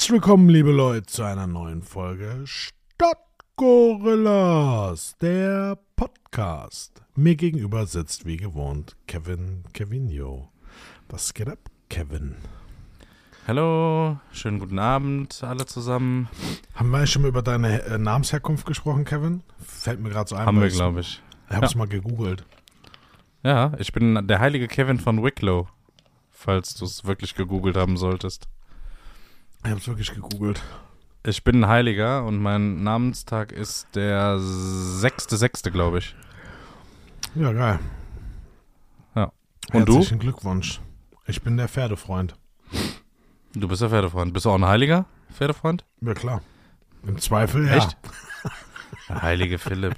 Herzlich willkommen, liebe Leute, zu einer neuen Folge Stadtgorillas, der Podcast. Mir gegenüber sitzt wie gewohnt Kevin Kevinio. Was geht ab, Kevin? Hallo, schönen guten Abend alle zusammen. Haben wir schon mal über deine äh, Namensherkunft gesprochen, Kevin? Fällt mir gerade so ein. Haben wir, glaube ich. Ich hab's Ja. mal gegoogelt. Ja, ich bin der heilige Kevin von Wicklow, falls du es wirklich gegoogelt haben solltest. Ich hab's wirklich gegoogelt. Ich bin ein Heiliger und mein Namenstag ist der 6.6., glaube ich. Ja, geil. Ja. Und du? Herzlichen Glückwunsch. Ich bin der Pferdefreund. Du bist der Pferdefreund. Bist du auch ein Heiliger, Pferdefreund? Ja, klar. Im Zweifel, ja. Echt? Der heilige Philipp.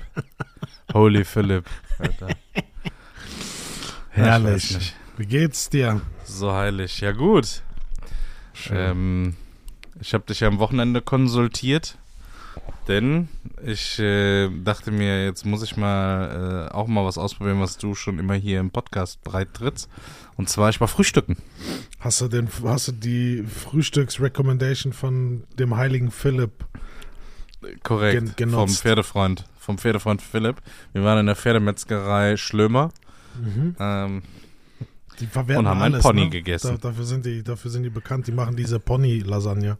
Holy Philipp. Alter. Herrlich. Wie geht's dir? So heilig. Ja, gut. Ähm, ich habe dich ja am Wochenende konsultiert, denn ich äh, dachte mir, jetzt muss ich mal äh, auch mal was ausprobieren, was du schon immer hier im Podcast breit trittst. Und zwar, ich war frühstücken. Hast du, den, hast du die Frühstücksrecommendation von dem heiligen Philipp? Korrekt. Gen- vom genutzt. Pferdefreund. Vom Pferdefreund Philipp. Wir waren in der Pferdemetzgerei Schlömer. Ähm, Die verwerten Und haben einen alles, Pony ne? gegessen. Da, dafür, sind die, dafür sind die bekannt. Die machen diese Pony-Lasagne.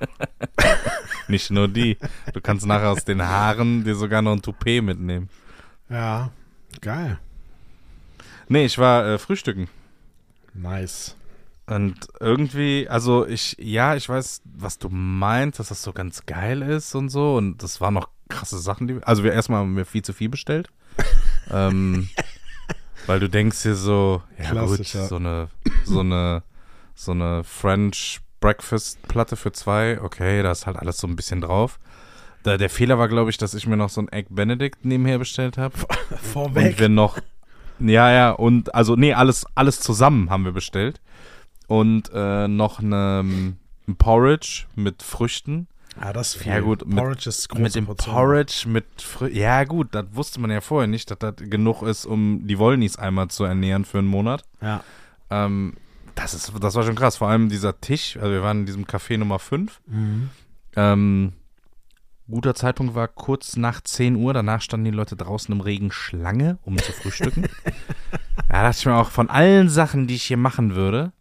nicht nur die. Du kannst nachher aus den Haaren dir sogar noch ein Toupet mitnehmen. Ja, geil. Nee, ich war äh, frühstücken. Nice. Und irgendwie, also ich, ja, ich weiß, was du meinst, dass das so ganz geil ist und so. Und das waren noch krasse Sachen, die, also wir erstmal haben wir viel zu viel bestellt. ähm, weil du denkst dir so, ja Klassisch, gut, ja. so eine, so eine, so eine French Breakfast Platte für zwei, okay, da ist halt alles so ein bisschen drauf. Da, der Fehler war, glaube ich, dass ich mir noch so ein Egg Benedict nebenher bestellt habe. Und Vorweg. wir noch. Ja, ja, und also, nee, alles, alles zusammen haben wir bestellt. Und äh, noch eine, ein Porridge mit Früchten. ja, das ist viel. Ja, gut, mit- Porridge ist große mit dem Portion. Porridge mit Früchten. Ja, gut, das wusste man ja vorher nicht, dass das genug ist, um die Wollnis einmal zu ernähren für einen Monat. Ja. Ähm, das, ist, das war schon krass. Vor allem dieser Tisch, also wir waren in diesem Café Nummer 5. Mhm. Ähm, guter Zeitpunkt war kurz nach 10 Uhr. Danach standen die Leute draußen im Regen Schlange, um zu frühstücken. da dachte ich mir auch, von allen Sachen, die ich hier machen würde,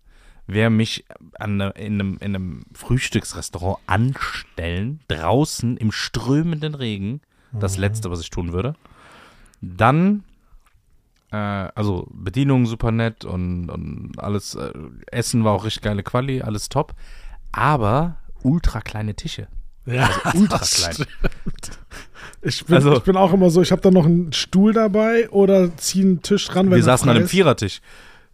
wäre mich an, ne- in, einem, in einem Frühstücksrestaurant anstellen, draußen im strömenden Regen, das Letzte, was ich tun würde. Dann, äh, also Bedienung super nett und, und alles, äh, Essen war auch richtig geile Quali, alles top, aber ultra kleine Tische. Ja, ultra das klein. Ich bin, Also- ich bin auch immer so, ich habe da noch einen Stuhl dabei oder ziehe einen Tisch ran, wenn Wir saßen an einem. Vierertisch.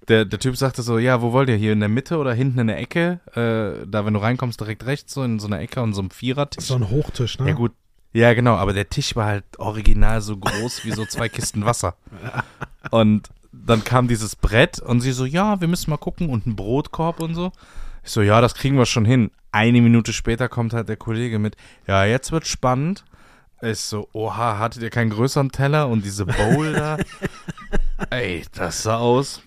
Der, der Typ sagte so, ja, wo wollt ihr? Hier in der Mitte oder hinten in der Ecke? Äh, da, wenn du reinkommst, direkt rechts, so in so einer Ecke und so einem Vierertisch. So ein Hochtisch, ne? Ja, gut. Ja, genau, aber der Tisch war halt original so groß wie so zwei Kisten Wasser. Und dann kam dieses Brett und sie so, ja, wir müssen mal gucken und ein Brotkorb und so. Ich so, ja, das kriegen wir schon hin. Eine Minute später kommt halt der Kollege mit, ja, jetzt wird spannend. Ich so, oha, hattet ihr keinen größeren Teller und diese Bowl da? Ey, das sah aus.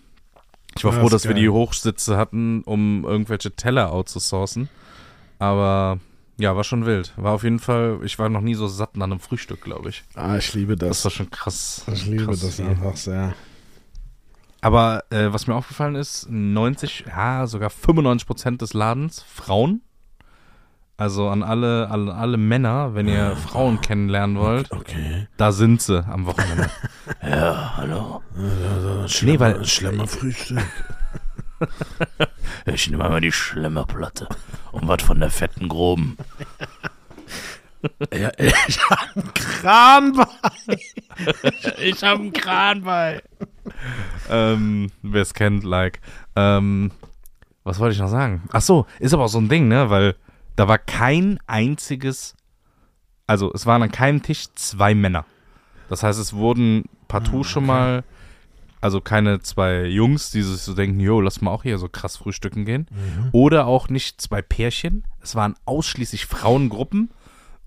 Ich war Das froh, dass wir geil. die Hochsitze hatten, um irgendwelche Teller outzusourcen. Aber ja, war schon wild. War auf jeden Fall, ich war noch nie so satt nach einem Frühstück, glaube ich. Ah, ich liebe Das das. war schon krass. Ich liebe krass das viel. einfach sehr. Aber äh, was mir aufgefallen ist, 90, ja, sogar 95 Prozent des Ladens Frauen. Also an alle, alle, alle Männer, wenn ihr Frauen kennenlernen wollt, Okay. da sind sie am Wochenende. ja, hallo. Nee, weil- Schlimmer Frühstück. Ich nehme mal die Schlemmerplatte und was von der fetten Groben. Ja, ich hab einen Kran bei. Ich hab einen Kran bei. ähm, wer es kennt, like. Ähm, was wollte ich noch sagen? Ach so, ist aber auch so ein Ding, ne? Weil da war kein einziges, also es waren an keinem Tisch zwei Männer. Das heißt, es wurden partout schon mal, also keine zwei Jungs, die sich so denken, jo, lass mal auch hier so krass frühstücken gehen. Oder auch nicht zwei Pärchen. Es waren ausschließlich Frauengruppen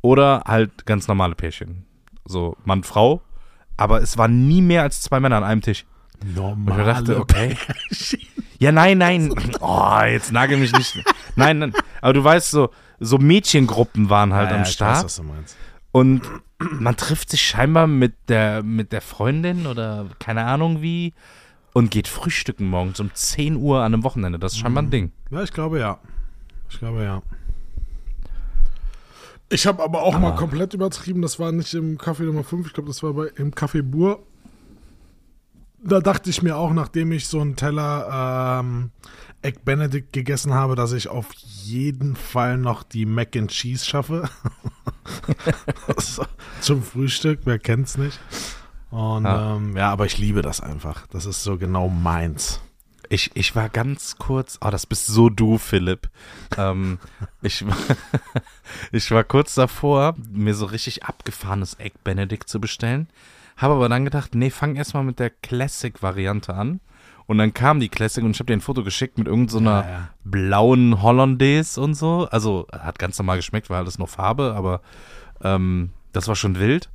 oder halt ganz normale Pärchen. So Mann, Frau. Aber es waren nie mehr als zwei Männer an einem Tisch. Und Normal. ich dachte, okay. Ja, nein, nein. Oh, jetzt nagel mich nicht. Nein, nein. Aber du weißt, so, so Mädchengruppen waren halt Ja, am ja, ich Start. weiß, was du meinst. Und man trifft sich scheinbar mit der, mit der Freundin oder keine Ahnung wie und geht frühstücken morgens um 10 Uhr an einem Wochenende. Das ist scheinbar ein Ding. Ja, ich glaube ja. Ich glaube ja. Ich habe aber auch mal komplett übertrieben. Das war nicht im Café Nummer 5, ich glaube, das war bei, im Café Bur. Da dachte ich mir auch, nachdem ich so einen Teller ähm, Egg Benedict gegessen habe, dass ich auf jeden Fall noch die Mac and Cheese schaffe. Zum Frühstück, wer kennt's nicht. Und Ja. ähm, ja, aber ich liebe das einfach. Das ist so genau meins. Ich, ich war ganz kurz, oh, das bist so du, Philipp. ähm, ich, war- ich war kurz davor, mir so richtig abgefahrenes Egg Benedict zu bestellen. Habe aber dann gedacht, nee, fang erstmal mit der Classic-Variante an. Und dann kam die Classic und ich habe dir ein Foto geschickt mit irgendeiner Ja, ja. blauen Hollandaise und so. Also hat ganz normal geschmeckt, war alles nur Farbe, aber ähm, das war schon wild.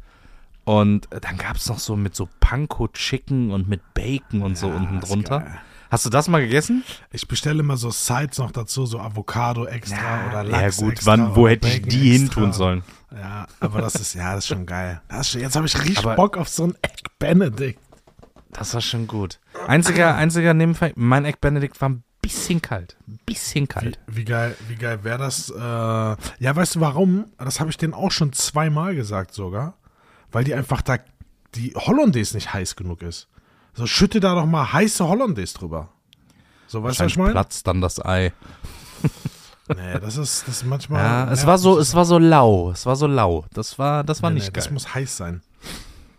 Und dann gab es noch so mit so Panko Chicken und mit Bacon und so Ja, unten ist drunter. geil. Hast du das mal gegessen? Ich bestelle immer so Sides noch dazu, so Avocado extra oder Lachs ja gut, extra wann, wo hätte ich die hin tun sollen? Ja, aber das ist, ja, das ist schon geil. Schon, jetzt habe ich richtig Aber- Bock auf so ein Egg Benedict. Das war schon gut. Einziger, einziger Nebenfall, mein Egg Benedict war ein bisschen kalt. Ein bisschen Wie, kalt. wie geil, wie geil wäre das? Äh, ja, weißt du warum? Das habe ich denen auch schon zweimal gesagt sogar. Weil die einfach da, die Hollandaise nicht heiß genug ist. So, schütte da doch mal heiße Hollandaise drüber. So, weißt du, was ich meine? platzt dann das Ei. Nee, das ist, das ist manchmal. Ja, es war so, es war so lau. Es war so lau. Das war, das war Nee, nicht nee, geil. Das muss heiß sein.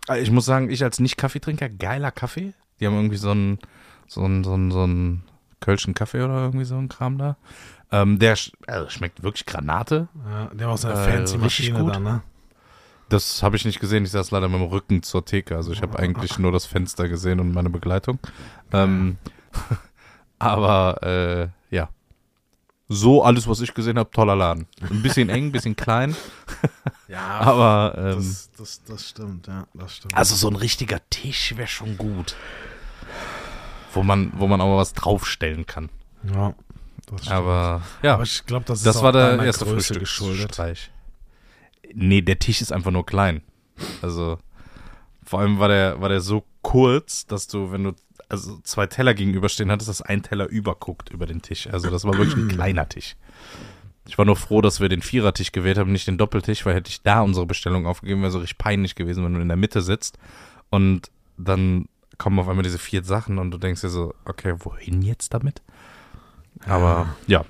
Also Ich muss sagen, ich als Nicht-Kaffeetrinker, geiler Kaffee. Die haben irgendwie so einen, so einen, so einen, so einen Kölschen Kaffee oder irgendwie so ein Kram da. Ähm, der sch also schmeckt wirklich Granate. Ja, haben auch so eine Äh, fancy Maschine da, ne? Das habe ich nicht gesehen. Ich saß leider mit dem Rücken zur Theke. Also ich habe eigentlich nur das Fenster gesehen und meine Begleitung. Ähm, aber äh, ja. So alles, was ich gesehen habe, toller Laden. Ein bisschen eng, ein bisschen klein, Ja, aber ähm, das, das, das stimmt, ja, das stimmt. also so ein richtiger Tisch wäre schon gut. Wo man, wo man auch mal was draufstellen kann. ja, das stimmt. Aber ja, Aber ich glaube, das ist das auch war der erste Größe geschuldet. Frühstücksstreich. Nee, der Tisch ist einfach nur klein. Also vor allem war der, war der so kurz, dass du, wenn du also zwei Teller gegenüberstehen hattest, dass ein Teller überguckt über den Tisch. Also das war wirklich ein kleiner Tisch. Ich war nur froh, dass wir den Vierertisch gewählt haben, nicht den Doppeltisch, weil hätte ich da unsere Bestellung aufgegeben, wäre so richtig peinlich gewesen, wenn du in der Mitte sitzt und dann kommen auf einmal diese vier Sachen und du denkst dir so, okay, wohin jetzt damit? Aber ja.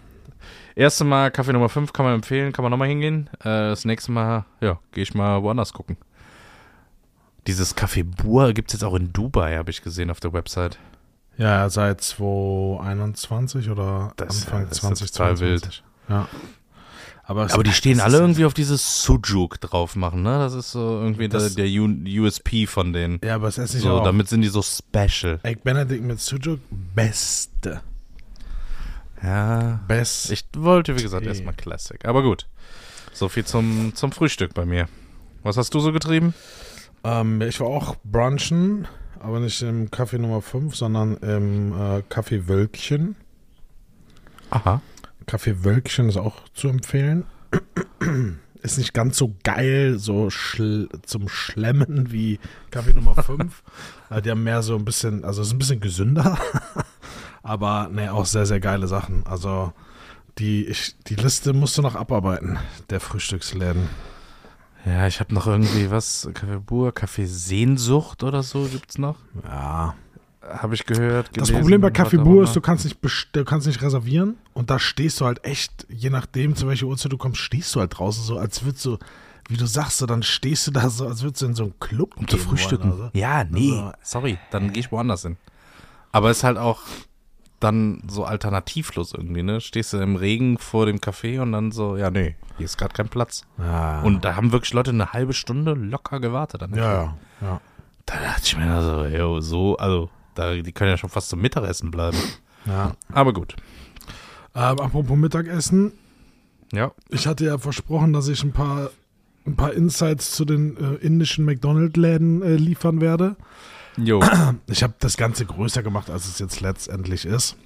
Erste Mal Kaffee Nummer 5 kann man empfehlen, kann man nochmal hingehen. Äh, das nächste Mal, ja, gehe ich mal woanders gucken. Dieses Café Bur gibt es jetzt auch in Dubai, habe ich gesehen auf der Website. Ja, seit 2021 oder Das- Anfang das ist total 2022. Ja. Aber, Aber die stehen alle irgendwie auf dieses Sujuk drauf machen, ne? Das ist so irgendwie Das- der, der USP von denen. Ja, aber es esse ich So, auch. damit sind die so special. Egg Benedict mit Sujuk, beste. Ja. Best. Ich wollte, wie gesagt, erstmal Classic. Aber gut. So viel zum, zum Frühstück bei mir. Was hast du so getrieben? Ähm, ich war auch brunchen, aber nicht im Café Nummer 5, sondern im äh, Café Wölkchen. Aha. Café Wölkchen ist auch zu empfehlen. Ist nicht ganz so geil, so schl zum Schlemmen wie Kaffee Nummer 5. Äh, Die haben mehr so ein bisschen, also es ist ein bisschen gesünder, aber ne, auch sehr, sehr geile Sachen. Also die, ich, die Liste musst du noch abarbeiten, der Frühstücksläden. Ja, ich habe noch irgendwie was, Kaffee Bur, Kaffee Sehnsucht oder so gibt's noch. Ja. Habe ich gehört. Das gelesen, Problem bei auch Bur ist, du kannst nicht du kannst nicht reservieren und da stehst du halt echt, je nachdem, zu welcher Uhrzeit du kommst, stehst du halt draußen so, als würdest du, wie du sagst, so, dann stehst du da so, als würdest du in so einen Club um zu frühstücken. wollen, also. Ja, nee, Also, sorry, dann gehe ich woanders hin. Aber ist halt auch dann so alternativlos irgendwie, ne? Stehst du im Regen vor dem Café und dann so, ja, nee, hier ist gerade kein Platz. Ja, Und da haben wirklich Leute eine halbe Stunde locker gewartet. An ja, ja, ja. Da dachte ich mir so, yo, so, also, da, die können ja schon fast zum Mittagessen bleiben. ja. Aber gut. Ähm, apropos Mittagessen, Ja. ich hatte ja versprochen, dass ich ein paar, ein paar Insights zu den äh, indischen McDonald-Läden äh, liefern werde. Jo. Ich habe das Ganze größer gemacht, als es jetzt letztendlich ist.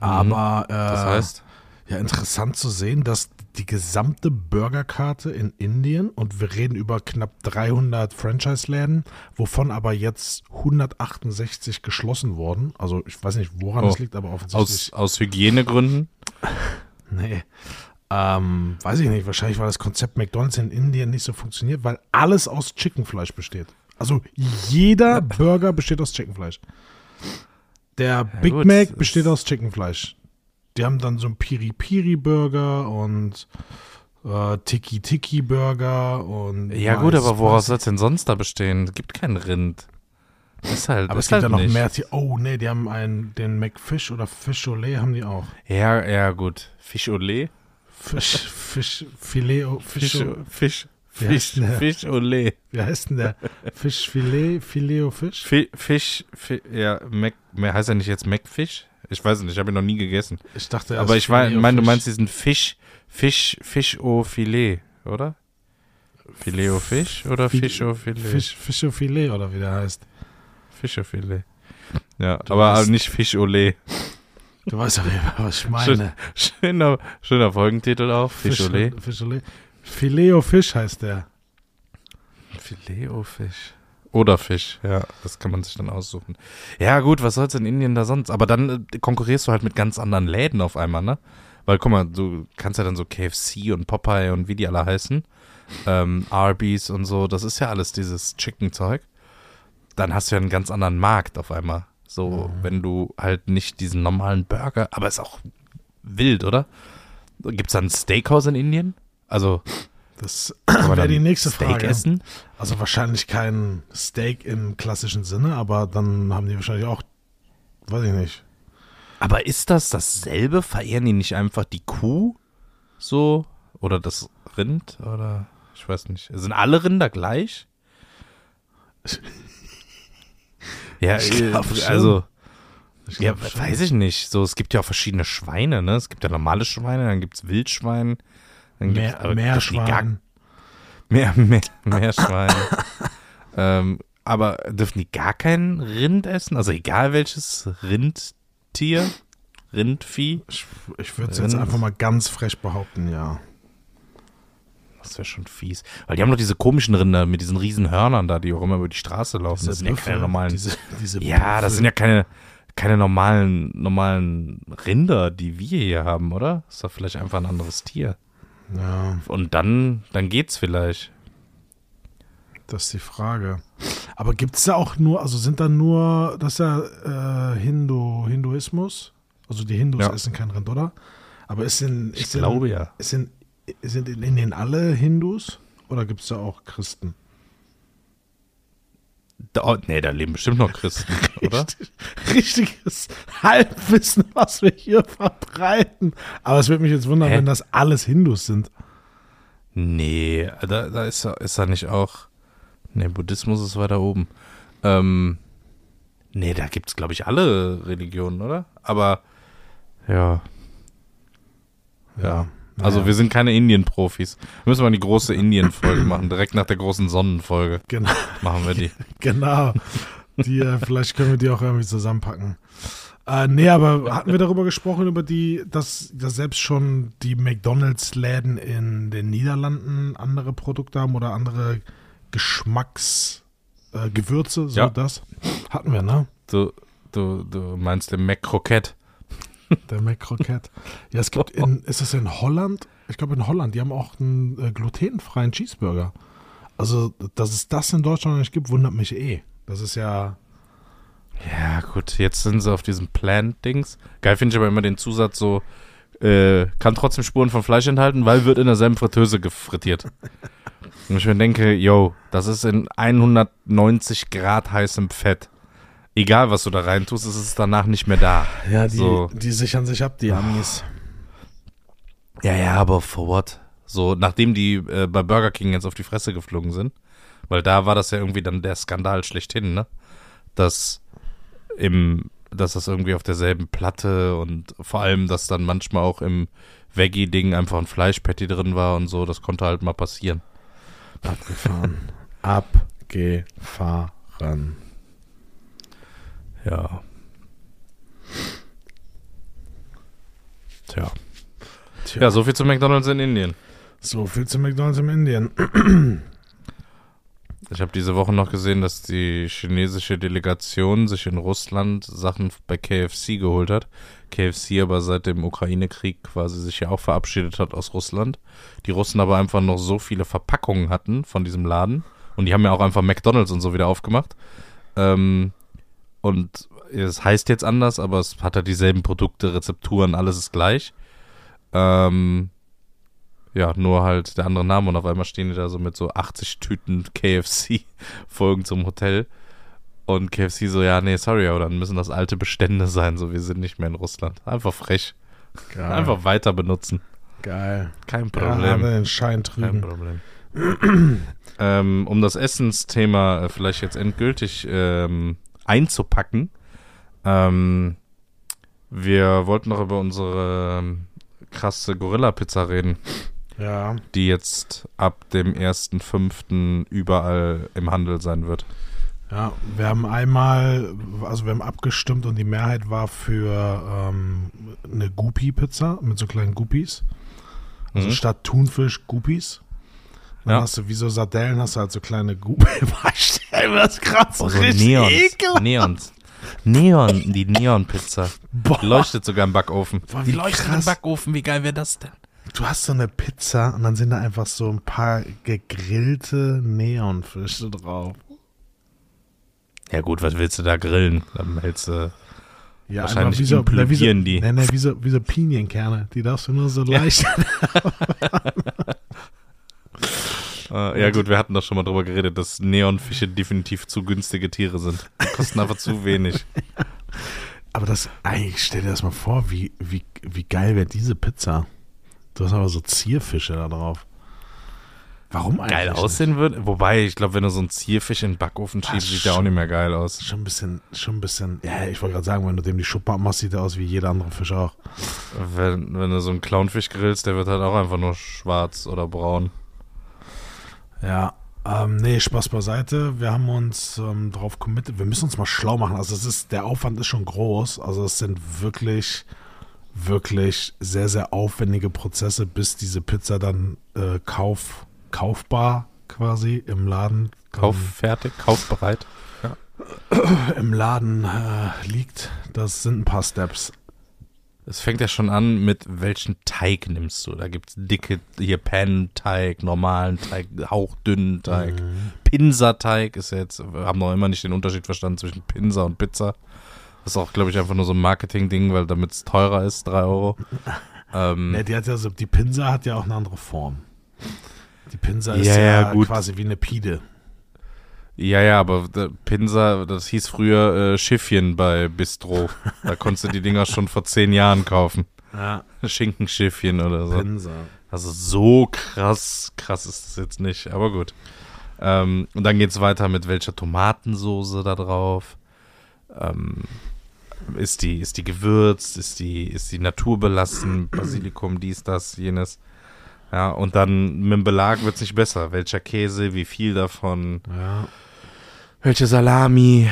Aber äh, Das heißt, ja, interessant zu sehen, dass die gesamte Burgerkarte in Indien und wir reden über knapp 300 Franchise-Läden, wovon aber jetzt 168 geschlossen wurden. Also ich weiß nicht, woran Oh. das liegt, aber offensichtlich. aus, aus Hygienegründen. Nee. Ähm, weiß ich nicht, wahrscheinlich weil das Konzept McDonalds in Indien nicht so funktioniert, weil alles aus Chickenfleisch besteht. Also jeder Burger besteht aus Chickenfleisch. Der Big gut, Mac besteht aus Chickenfleisch. Die haben dann so einen Piri-Piri-Burger und äh, Tiki-Tiki-Burger und Ja, Rice gut, aber woraus soll es denn sonst da bestehen? Es gibt kein Rind. Ist halt, Aber es ist gibt halt ja noch nicht. mehr. Oh, nee, die haben einen, den McFish oder Fish Olé haben die auch. Ja, ja, gut. Fisch Olé? Fisch, Fisch, Filet, Fisch, Fisch, Fisch, Fisch, denn der? Fisch Olé. Wie heißt denn der? Fischfilet, Fileo Fisch? Fi- Fisch, Fi- ja, Mac, mehr heißt er nicht jetzt Macfish? Ich weiß nicht, ich habe ihn noch nie gegessen. Ich dachte, Aber ich meine, mein, du Filet-O-Fisch. meinst diesen Fisch, Fisch, Fisch au Filet, oder? Filet au Fisch oder Fi- Fisch au Filet? Fisch, Fischfilet oder wie der heißt. Fisch au Filet. Ja, aber weißt- nicht Fisch Olé. Du weißt auf jeden Fall, was ich meine. Schöner, schöner Folgentitel auch. Fisch Olé. Fischolé. Fileo Fisch heißt der. Filet au Fisch. Oder Fisch, ja, das kann man sich dann aussuchen. Ja, gut, was soll's in Indien da sonst? Aber dann äh, konkurrierst du halt mit ganz anderen Läden auf einmal, ne? Weil, guck mal, du kannst ja dann so KFC und Popeye und wie die alle heißen, ähm, Arby's und so, das ist ja alles dieses Chicken-Zeug. Dann hast du ja einen ganz anderen Markt auf einmal. So, wenn du halt nicht diesen normalen Burger, aber ist auch wild, oder? Gibt's da ein Steakhouse in Indien? Also, Das wäre die nächste Steak Frage. essen? Also wahrscheinlich kein Steak im klassischen Sinne, aber dann haben die wahrscheinlich auch, weiß ich nicht. Aber ist das dasselbe? Verehren die nicht einfach die Kuh so? Oder das Rind? Oder ich weiß nicht. Sind alle Rinder gleich? Ja, Ich glaub äh, also, Ich ja, glaub schon. weiß ich nicht. So, es gibt ja auch verschiedene Schweine, ne? Es gibt ja normale Schweine, dann gibt's Wildschwein, dann Mehr, aber gar- Meerschwein. Mehr, mehr, mehr Schweine. ähm, aber dürfen die gar kein Rind essen? Also egal welches Rindtier, Rindvieh? Ich, ich würde es jetzt einfach mal ganz frech behaupten, ja. Das wäre schon fies. Weil die haben doch diese komischen Rinder mit diesen riesen Hörnern da, die auch immer über die Straße laufen. Das sind ja keine normalen. Diese, diese ja, das Büffel. sind ja keine, keine normalen, normalen Rinder, die wir hier haben, oder? ist doch vielleicht einfach ein anderes Tier. Ja, Und dann, dann geht's vielleicht. das ist die Frage. Aber gibt es da auch nur, also sind da nur, das ist ja äh, Hindu, Hinduismus? Also die Hindus Ja. essen kein Rind, oder? Aber ist in, Ich ist in, glaube ja. Ist in, sind in Indien alle Hindus oder gibt es da auch Christen? Da, oh, nee, da leben bestimmt noch Christen, oder? Richtig, richtiges Halbwissen, was wir hier verbreiten. Aber es würde mich jetzt wundern, Hä? wenn das alles Hindus sind. Nee, da, da ist, er- ist da nicht auch. Nee, Buddhismus ist weiter oben. Ähm, nee, da gibt's, glaube ich, alle Religionen, oder? Aber, ja. Ja. Also, wir sind keine Indien-Profis. Müssen wir die große Indien-Folge machen. Direkt nach der großen Sonnenfolge Genau. machen wir die. Genau. Die, äh, vielleicht können wir die auch irgendwie zusammenpacken. Äh, nee, aber hatten wir darüber gesprochen, über die, dass, dass selbst schon die McDonalds-Läden in den Niederlanden andere Produkte haben oder andere Geschmacksgewürze, äh, so Ja. das? Hatten wir, ne? Du, du, du meinst den McCroquette. Der McCroquette. Ja, es gibt in, ist es in Holland? Ich glaube in Holland, die haben auch einen äh, glutenfreien Cheeseburger. Also, dass es das in Deutschland nicht gibt, wundert mich eh. Das ist ja, Ja, gut, jetzt sind sie auf diesem Plant-Dings. Geil finde ich aber immer den Zusatz so, äh, kann trotzdem Spuren von Fleisch enthalten, weil wird in derselben Fritteuse gefrittiert. Und ich mir denke, yo, das ist in 190 Grad heißem Fett. Egal, was du da reintust, ist es danach nicht mehr da. ja, die, So. die sichern sich ab, die Amis. Ja, ja, aber for what? So, nachdem die äh, bei Burger King jetzt auf die Fresse geflogen sind, weil da war das ja irgendwie dann der Skandal schlechthin, ne? Dass im, dass das irgendwie auf derselben Platte und vor allem, dass dann manchmal auch im Veggie-Ding einfach ein Fleischpatty drin war und so, das konnte halt mal passieren. Abgefahren. Abgefahren. Ja. Ja, so viel zu McDonalds in Indien. So viel zu McDonalds in Indien. Ich habe diese Woche noch gesehen, dass die chinesische Delegation sich in Russland Sachen bei KFC geholt hat. KFC aber seit dem Ukraine-Krieg quasi sich ja auch verabschiedet hat aus Russland. Die Russen aber einfach noch so viele Verpackungen hatten von diesem Laden. Und die haben ja auch einfach McDonalds und so wieder aufgemacht. Ähm, und es heißt jetzt anders, aber es hat ja dieselben Produkte, Rezepturen, alles ist gleich. Ähm, ja, nur halt der andere Name und auf einmal stehen die da so mit so 80 Tüten KFC vor irgendeinem Hotel. Und KFC so, ja, nee, sorry, aber dann müssen das alte Bestände sein, so wir sind nicht mehr in Russland. Einfach frech. Geil. Einfach weiter benutzen. Geil. Kein Ja, Problem. den Schein Kein trüben. Problem. ähm, um das Essensthema äh, vielleicht jetzt endgültig ähm, einzupacken, ähm, wir wollten noch über unsere ähm, krasse Gorilla-Pizza reden, Ja. die jetzt ab dem 1.5. überall im Handel sein wird. Ja, wir haben einmal, also wir haben abgestimmt und die Mehrheit war für ähm, eine Guppy-Pizza mit so kleinen Guppies. Also Mhm. statt Thunfisch Guppies. Dann Ja. hast du wie so Sardellen, hast du halt so kleine Guppies. Mir das gerade so Oh, so richtig Neons. ekelhaft. Neons. Neon, die Neon-Pizza. Boah, Leuchtet sogar im Backofen. Boah, wie leuchtet krass. im Backofen, wie geil wäre das denn? du hast so eine Pizza und dann sind da einfach so ein paar gegrillte Neonfische drauf. Ja gut, was willst du da grillen? Dann hältst du Ja, Wahrscheinlich wie so, ne, wie so, implodieren die. Nee, nee, wie so, wie so Pinienkerne. Die darfst du nur so leicht. Äh, ja gut, wir hatten doch schon mal drüber geredet, dass Neonfische definitiv zu günstige Tiere sind. Die kosten einfach zu wenig. Aber das, eigentlich stell dir das mal vor, wie, wie, wie geil wäre diese Pizza. Du hast aber so Zierfische da drauf. Warum eigentlich? Geil aussehen würde. Wobei, ich glaube, wenn du so einen Zierfisch in den Backofen schiebst, sieht der auch nicht mehr geil aus. Schon ein bisschen, schon ein bisschen, ja, ich wollte gerade sagen, wenn du dem die Schuppe abmachst, sieht er aus wie jeder andere Fisch auch. Wenn, wenn du so einen Clownfisch grillst, der wird halt auch einfach nur schwarz oder braun. Ja, ähm, nee, Spaß beiseite. Wir haben uns ähm, drauf committed. Wir müssen uns mal schlau machen. Also es ist, der Aufwand ist schon groß. Also es sind wirklich, wirklich sehr, sehr aufwendige Prozesse, bis diese Pizza dann äh, kauf, kaufbar quasi im Laden Kauffertig, kaufbereit. ähm, im Laden äh, liegt. Das sind ein paar Steps. Es fängt ja schon an mit welchen Teig nimmst du. Da gibt's dicke, hier Pan-Teig, normalen Teig, hauchdünnen Teig. Pinsa-Teig ist ja jetzt, wir haben noch immer nicht den Unterschied verstanden zwischen Pinsa und Pizza. Das ist auch, glaube ich, einfach nur so ein Marketing-Ding, weil damit es teurer ist, 3 Euro. Ähm, Ne, die hat ja so, die Pinsa hat ja auch eine andere Form. Die Pinsa ist Ja, ja, ja, quasi wie eine Pide. Ja, ja, aber der Pinsa, das hieß früher äh, Schiffchen bei Bistro. Da konntest du die Dinger schon vor zehn Jahren kaufen. Ja, Schinkenschiffchen oder so. Pinsa. Also so krass, krass ist das jetzt nicht, aber gut. Ähm, und dann geht's weiter mit welcher Tomatensoße da drauf. Ähm, ist die, ist die gewürzt, ist die, ist die naturbelassen, Basilikum, dies, das, jenes. Ja, und dann mit dem Belag wird's nicht besser. Welcher Käse, wie viel davon, Ja welche Salami,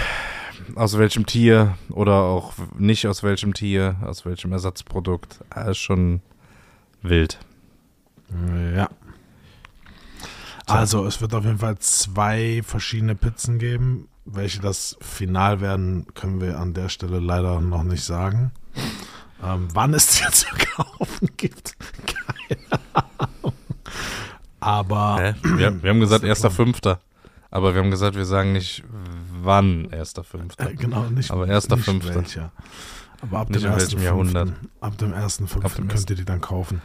aus welchem Tier oder auch nicht aus welchem Tier, aus welchem Ersatzprodukt. Ah, ist schon wild. Ja. Also es wird auf jeden Fall zwei verschiedene Pizzen geben. Welche das final werden, können wir an der Stelle leider noch nicht sagen. Ähm, wann es die zu kaufen gibt, keine Ahnung. Aber. Hä? Wir, wir haben gesagt, 1.5. Aber wir haben gesagt, wir sagen nicht wann erster Fünfter. äh, genau nicht. Aber erster nicht Fünfter. welcher. Aber ab Nicht dem in ersten welchem Jahrhundert. Ab dem ersten Ab fünften dem könnt ersten. ihr die dann kaufen.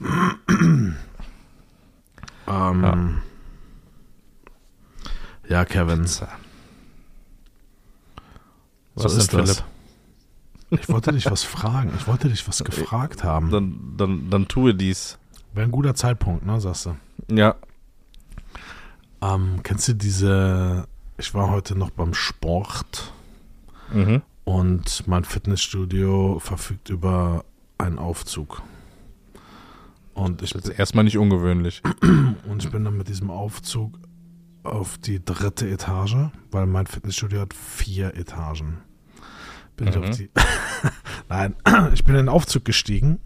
ähm, ja. Kevin. Pizza. So Was ist denn, das. Philipp? Ich wollte dich was fragen. Ich wollte dich was gefragt haben. Dann, dann, dann tue dies. Wäre ein guter Zeitpunkt, ne, sagst du. Ja. Ähm, kennst du diese, ich war heute noch beim Sport Mhm. und mein Fitnessstudio verfügt über einen Aufzug. Und ich, Das ist erstmal nicht ungewöhnlich. und ich bin dann mit diesem Aufzug auf die dritte Etage, weil mein Fitnessstudio hat vier Etagen. Bin ich Mhm. auf die. Nein, ich bin in den Aufzug gestiegen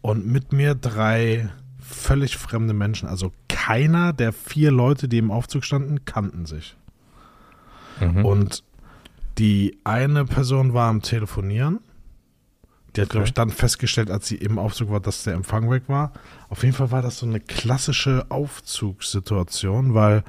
und mit mir drei völlig fremde Menschen. Also keiner der vier Leute, die im Aufzug standen, kannten sich. Mhm. Und die eine Person war am Telefonieren. Die hat, glaube ich, dann festgestellt, als sie im Aufzug war, dass der Empfang weg war. Auf jeden Fall war das so eine klassische Aufzugssituation, weil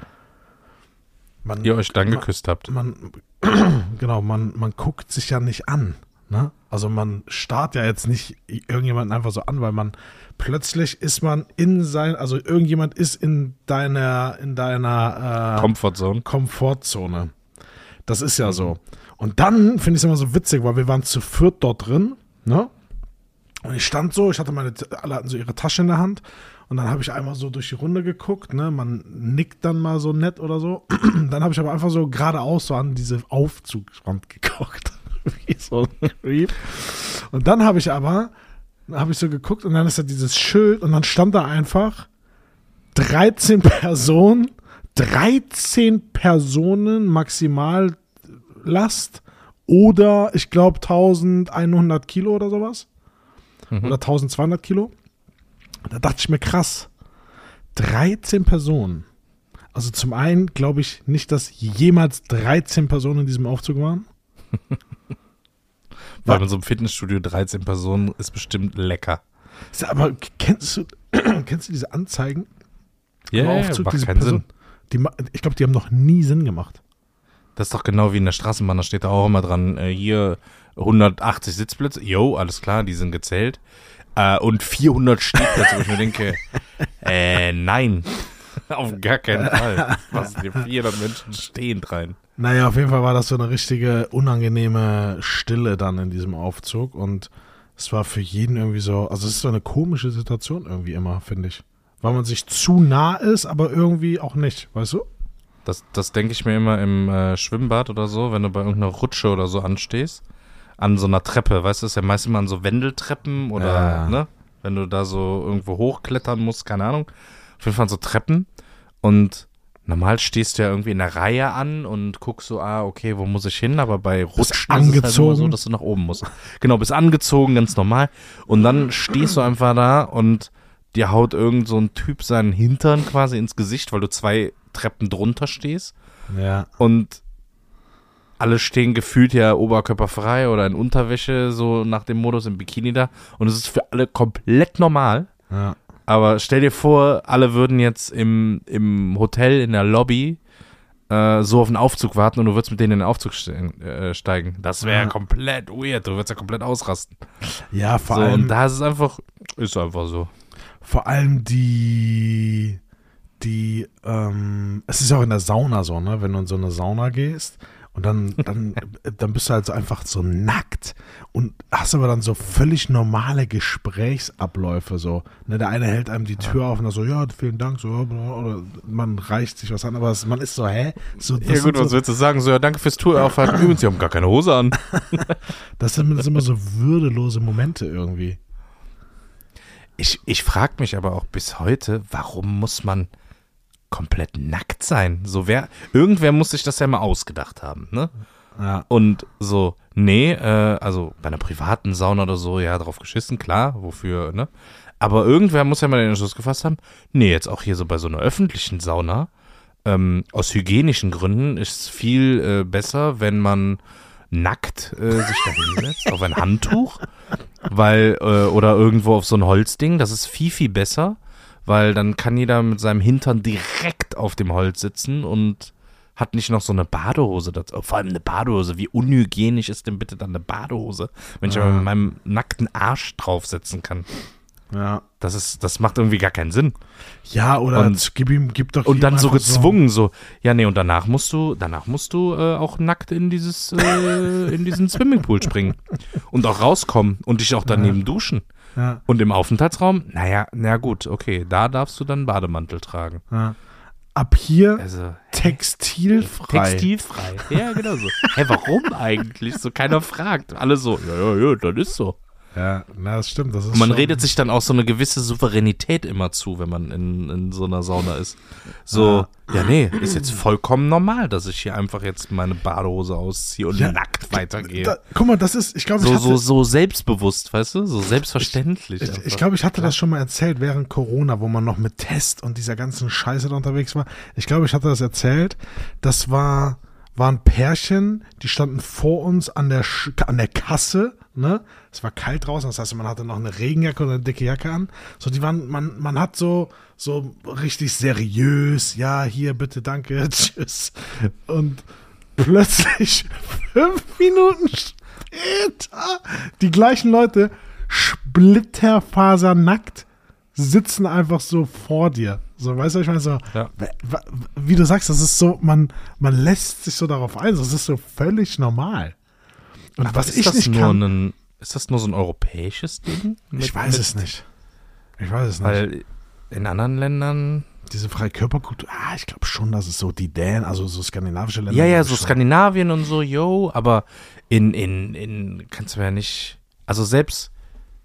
man, Ihr euch dann man, geküsst habt. man genau, man, man guckt sich ja nicht an. Ne? Also man starrt ja jetzt nicht irgendjemanden einfach so an, weil man plötzlich ist man in sein, also irgendjemand ist in deiner, in deiner äh, Comfortzone. Komfortzone. Das ist ja so. Und dann finde ich es immer so witzig, weil wir waren zu viert dort drin, ne? Und ich stand so, ich hatte meine, alle hatten so ihre Tasche in der Hand. Und dann habe ich einmal so durch die Runde geguckt, ne? Man nickt dann mal so nett oder so. dann habe ich aber einfach so geradeaus so an diese Aufzugswand geguckt. Wie so ein Creep. Und dann habe ich aber, habe ich so geguckt und dann ist da dieses Schild und dann stand da einfach 13 Personen, 13 Personen Maximallast oder ich glaube 1100 Kilo oder sowas. Oder 1200 Kilo. Da dachte ich mir, krass, 13 Personen. Also zum einen glaube ich nicht, dass jemals 13 Personen in diesem Aufzug waren. Weil in so einem Fitnessstudio 13 Personen ist bestimmt lecker. Ist Aber kennst du, kennst du diese Anzeigen? Ja, yeah, Aufzug, macht keinen Person- Sinn. Die, ich glaube, die haben noch nie Sinn gemacht. Das ist doch genau wie in der Straßenbahn, da steht da auch immer dran, äh, hier 180 Sitzplätze, jo, alles klar, die sind gezählt. Äh, und 400 Stehplätze, wo ich mir denke, äh, nein, auf gar keinen Fall. Was sind hier 400 Menschen stehend rein? Naja, auf jeden Fall war das so eine richtige unangenehme Stille dann in diesem Aufzug und es war für jeden irgendwie so, also es ist so eine komische Situation irgendwie immer, finde ich. Weil man sich zu nah ist, aber irgendwie auch nicht, weißt du? Das, das denke ich mir immer im äh, Schwimmbad oder so, wenn du bei irgendeiner Rutsche oder so anstehst. An so einer Treppe, weißt du, das ist ja meistens immer an so Wendeltreppen oder, Ja. ne? Wenn du da so irgendwo hochklettern musst, keine Ahnung. Auf jeden Fall so Treppen. Und normal stehst du ja irgendwie in der Reihe an und guckst so, ah, okay, wo muss ich hin? Aber bei Rutschen ist es halt so, dass du nach oben musst. Genau, bist angezogen, ganz normal. Und dann stehst du einfach da und dir haut irgend so ein Typ seinen Hintern quasi ins Gesicht, weil du zwei Treppen drunter stehst Ja. und alle stehen gefühlt ja oberkörperfrei oder in Unterwäsche, so nach dem Modus im Bikini da. Und es ist für alle komplett normal. Ja. Aber stell dir vor, alle würden jetzt im, im Hotel, in der Lobby, äh, so auf den Aufzug warten und du würdest mit denen in den Aufzug ste äh, steigen. Das wäre Ja. komplett weird. Du würdest ja komplett ausrasten. Ja, vor so, allem. und da ist es einfach, ist einfach so. Vor allem die, die, ähm, es ist auch in der Sauna so, ne? Wenn du in so eine Sauna gehst und dann, dann, dann bist du halt so einfach so nackt und hast aber dann so völlig normale Gesprächsabläufe so. Ne? Der eine hält einem die Tür auf und dann so, ja, vielen Dank, so, oder man reicht sich was an, aber man ist so, hä? So, das, Ja gut, sind was so, willst du sagen? So, ja, danke fürs Tour aufhalten. Übrigens, sie haben gar keine Hose an. das sind das sind immer so würdelose Momente irgendwie. Ich, ich frage mich aber auch bis heute, warum muss man komplett nackt sein? So wer, irgendwer muss sich das ja mal ausgedacht haben, ne? Ja. Und so, nee, äh, also bei einer privaten Sauna oder so, ja, drauf geschissen, klar, wofür, ne? Aber irgendwer muss ja mal den Entschluss gefasst haben, nee, jetzt auch hier so bei so einer öffentlichen Sauna, ähm, aus hygienischen Gründen ist es viel äh, besser, wenn man nackt äh, sich da hinsetzt, auf ein Handtuch, weil, äh, oder irgendwo auf so ein Holzding, das ist viel, viel besser, weil dann kann jeder mit seinem Hintern direkt auf dem Holz sitzen und hat nicht noch so eine Badehose dazu. Vor allem eine Badehose. Wie unhygienisch ist denn bitte dann eine Badehose, wenn ich aber mit meinem nackten Arsch draufsetzen kann? Ja. Das ist, das macht irgendwie gar keinen Sinn. Ja, oder Und- gib ihm, gib doch Und dann so gezwungen, so, ja, nee, und danach musst du, danach musst du äh, auch nackt in dieses, äh, in diesen Swimmingpool springen. Und auch rauskommen und dich auch daneben duschen. Ja, Und im Aufenthaltsraum, naja, na gut, okay, da darfst du dann Bademantel tragen. ja. Ab hier Also, textilfrei. Textilfrei. Ja, genau so. Hä, warum eigentlich? So keiner fragt. Alle so, ja, ja, ja, das ist so. Ja, na, das stimmt. Das Und man redet sich dann auch so eine gewisse Souveränität immer zu, wenn man in, in so einer Sauna ist. So, ja, nee, ist jetzt vollkommen normal, dass ich hier einfach jetzt meine Badehose ausziehe und Ja, nackt weitergehe. Da, guck mal, das ist, ich glaube, ich so, hatte, so, so selbstbewusst, weißt du? So selbstverständlich. Ich, einfach. ich glaube, ich hatte das schon mal erzählt während Corona, wo man noch mit Test und dieser ganzen Scheiße da unterwegs war. Ich glaube, ich hatte das erzählt. Das war, war ein Pärchen, die standen vor uns an der, an der Kasse, ne? Es war kalt draußen, das heißt, man hatte noch eine Regenjacke oder eine dicke Jacke an. So, die waren, man, man hat so, so richtig seriös, ja, hier, bitte, danke, tschüss. Und plötzlich, fünf Minuten später, die gleichen Leute, splitterfasernackt, sitzen einfach so vor dir. So, weißt du, ich meine, so, Ja. wie du sagst, das ist so, man, man lässt sich so darauf ein, das ist so völlig normal. Und was ist ich das nicht nur kann, ein, ist das nur so ein europäisches Ding? ich Mit- weiß mit- es nicht. Ich weiß es nicht. Weil in anderen Ländern Diese freie Körperkultur, ah, ich glaube schon, dass es so die Dänen, also so skandinavische Länder. Ja, ja, so ich. Skandinavien und so, yo, aber in, in, in, kannst du ja nicht, also selbst,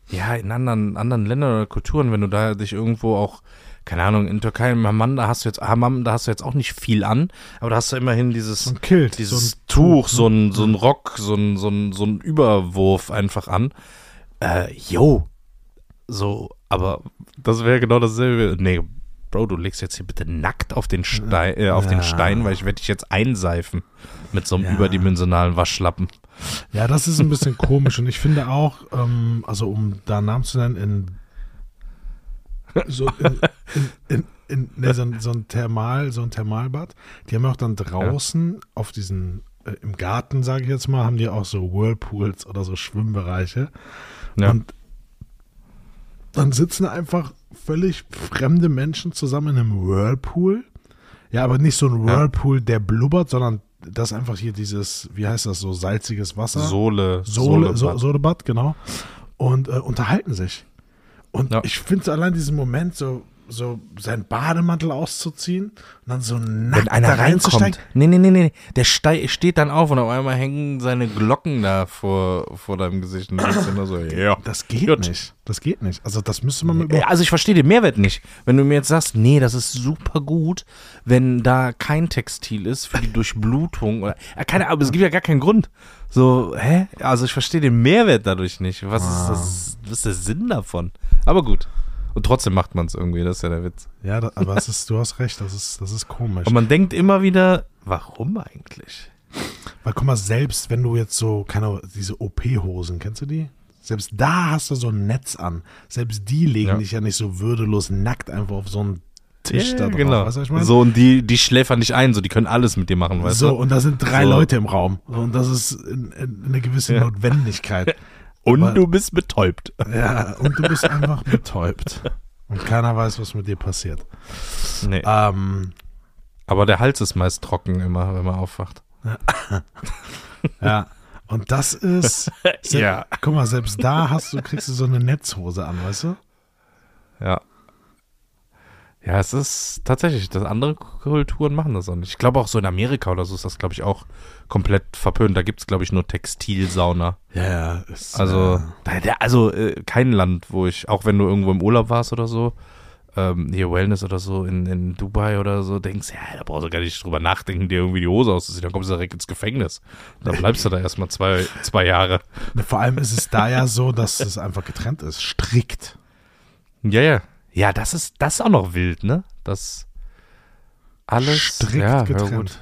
ja, in anderen, anderen Ländern oder Kulturen, wenn du da dich irgendwo auch, keine Ahnung, in Türkei, im Hammam, da hast du jetzt, Hammam, da hast du jetzt auch nicht viel an, aber da hast du immerhin dieses, So Kilt. dieses so Tuch, so ne? ein, so ein Rock, so ein, so ein, so ein Überwurf einfach an. Äh, yo. So, aber das wäre genau dasselbe. Nee, Bro, du legst jetzt hier bitte nackt auf den Stein, äh, auf Ja. den Stein, weil ich werde dich jetzt einseifen mit so einem Ja. überdimensionalen Waschlappen. Ja, das ist ein bisschen komisch und ich finde auch, ähm, also um da einen Namen zu nennen, in so in, in, in, in ne, so, ein, so ein Thermal, so ein Thermalbad, die haben auch dann draußen auf diesen äh, im Garten, sage ich jetzt mal, haben die auch so Whirlpools oder so Schwimmbereiche. Ja. Und dann sitzen einfach völlig fremde Menschen zusammen in einem Whirlpool. Ja, aber nicht so ein Ja. Whirlpool, der blubbert, sondern das ist einfach hier dieses, wie heißt das, so salziges Wasser. Sohle, Sohle, so, Sohlebad. Genau. Und äh, unterhalten sich. Und Ja. ich finde allein diesen Moment, so, so seinen Bademantel auszuziehen und dann so nackt Wenn einer da reinkommt. Nee, nee, nee, nee. Der stei steht dann auf und auf einmal hängen seine Glocken da vor, vor deinem Gesicht. Und nur so, ja. Das geht Gut. nicht. Das geht nicht. Also das müsste man mit Ja, Also ich verstehe den Mehrwert nicht. Wenn du mir jetzt sagst, nee, das ist super gut, wenn da kein Textil ist für die Durchblutung oder ja, keine aber es gibt ja gar keinen Grund. So, hä? Also ich verstehe den Mehrwert dadurch nicht. Was ist das? Was ist der Sinn davon? Aber gut. Und trotzdem macht man es irgendwie, das ist ja der Witz. Ja, da, aber ist, du hast recht, das ist, das ist komisch. Und man denkt immer wieder, warum eigentlich? Weil guck mal, selbst wenn du jetzt so, keine Ahnung, diese OP-Hosen, kennst du die? Selbst da hast du so ein Netz an. Selbst die legen Ja. dich ja nicht so würdelos nackt einfach auf so einen Tisch Ja, da drauf. genau. Weißt du, was ich meine? So, und die, die schläfern nicht ein, so, die können alles mit dir machen, weißt so, du? und da sind drei So. Leute im Raum. Und das ist in, in, eine gewisse Ja. Notwendigkeit. Und aber- du bist betäubt. Ja, und du bist einfach betäubt. Und keiner weiß, was mit dir passiert. Nee. Ähm, Aber der Hals ist meist trocken immer, wenn man aufwacht. ja. Und das ist. Ja. Guck mal, selbst da hast du, kriegst du so eine Netzhose an, weißt du? Ja. Ja, es ist tatsächlich, das andere Kulturen machen das auch nicht. Ich glaube auch so in Amerika oder so ist das, glaube ich, auch komplett verpönt. Da gibt es, glaube ich, nur Textilsauna. Ja, ja. Ist, Also, äh, da, also äh, kein Land, wo ich, auch wenn du irgendwo im Urlaub warst oder so, ähm, hier Wellness oder so in, in Dubai oder so, denkst, ja, da brauchst du gar nicht drüber nachdenken, dir irgendwie die Hose auszuziehen. Dann kommst du direkt ins Gefängnis. Dann bleibst du da erstmal zwei, zwei Jahre. Vor allem ist es da ja so, dass es einfach getrennt ist. Strikt. Ja, ja. Ja, das ist, das ist auch noch wild, ne? Das alles Strikt ja, getrennt. gut.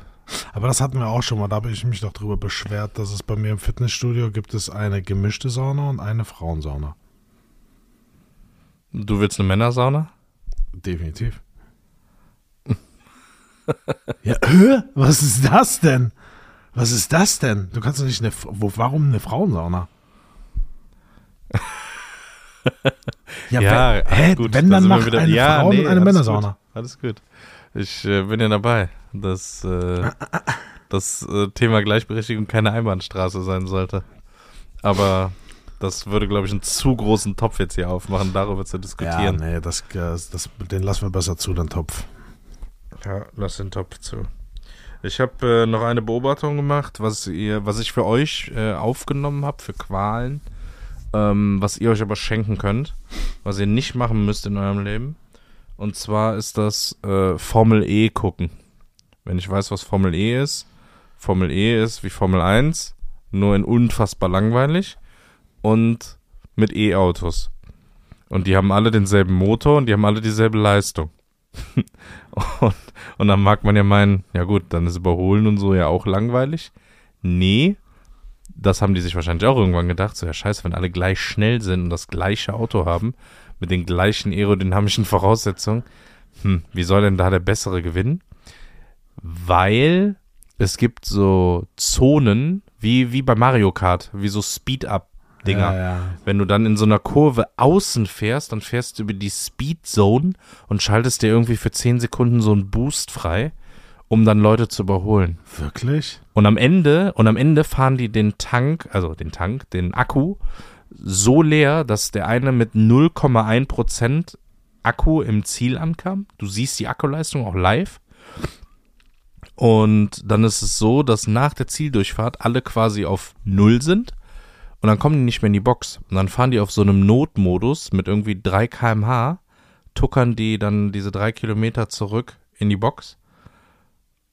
Aber das hatten wir auch schon mal. Da habe ich mich doch drüber beschwert, dass es bei mir im Fitnessstudio gibt es eine gemischte Sauna und eine Frauensauna. Du willst eine Männersauna? Definitiv. ja, hä? Was ist das denn? Was ist das denn? Du kannst doch nicht eine. Wo, warum eine Frauensauna? Ja, wenn, hä, gut, wenn da dann sind wir mach wieder- eine ja, Frauen- nee, und eine alles Männersauna. Gut, alles gut. Ich äh, bin ja dabei, dass äh, das äh, Thema Gleichberechtigung keine Einbahnstraße sein sollte. Aber das würde, glaube ich, einen zu großen Topf jetzt hier aufmachen, darüber zu Ja, diskutieren. nee, das, das, den lassen wir besser zu, den Topf. Ja, lass den Topf zu. Ich habe äh, noch eine Beobachtung gemacht, was ihr, was ich für euch äh, aufgenommen habe für Qualen. Ähm, was ihr euch aber schenken könnt, was ihr nicht machen müsst in eurem Leben. Und zwar ist das äh, Formel E gucken. Wenn ich weiß, was Formel E ist, Formel E ist wie Formel 1, nur in unfassbar langweilig und mit E-Autos. Und die haben alle denselben Motor und die haben alle dieselbe Leistung. und, und dann mag man ja meinen, ja gut, dann ist Überholen und so ja auch langweilig. Nee, das haben die sich wahrscheinlich auch irgendwann gedacht. So, ja, scheiße, wenn alle gleich schnell sind und das gleiche Auto haben, mit den gleichen aerodynamischen Voraussetzungen, hm, wie soll denn da der bessere gewinnen? Weil es gibt so Zonen, wie, wie bei Mario Kart, wie so Speed-Up-Dinger. Ja, ja. Wenn du dann in so einer Kurve außen fährst, dann fährst du über die Speed Zone und schaltest dir irgendwie für 10 Sekunden so einen Boost frei, um dann Leute zu überholen. Wirklich? Und am Ende, und am Ende fahren die den Tank, also den Tank, den Akku, so leer, dass der eine mit 0,1% Akku im Ziel ankam. Du siehst die Akkuleistung auch live. Und dann ist es so, dass nach der Zieldurchfahrt alle quasi auf Null sind. Und dann kommen die nicht mehr in die Box. Und dann fahren die auf so einem Notmodus mit irgendwie 3 kmh, tuckern die dann diese drei Kilometer zurück in die Box.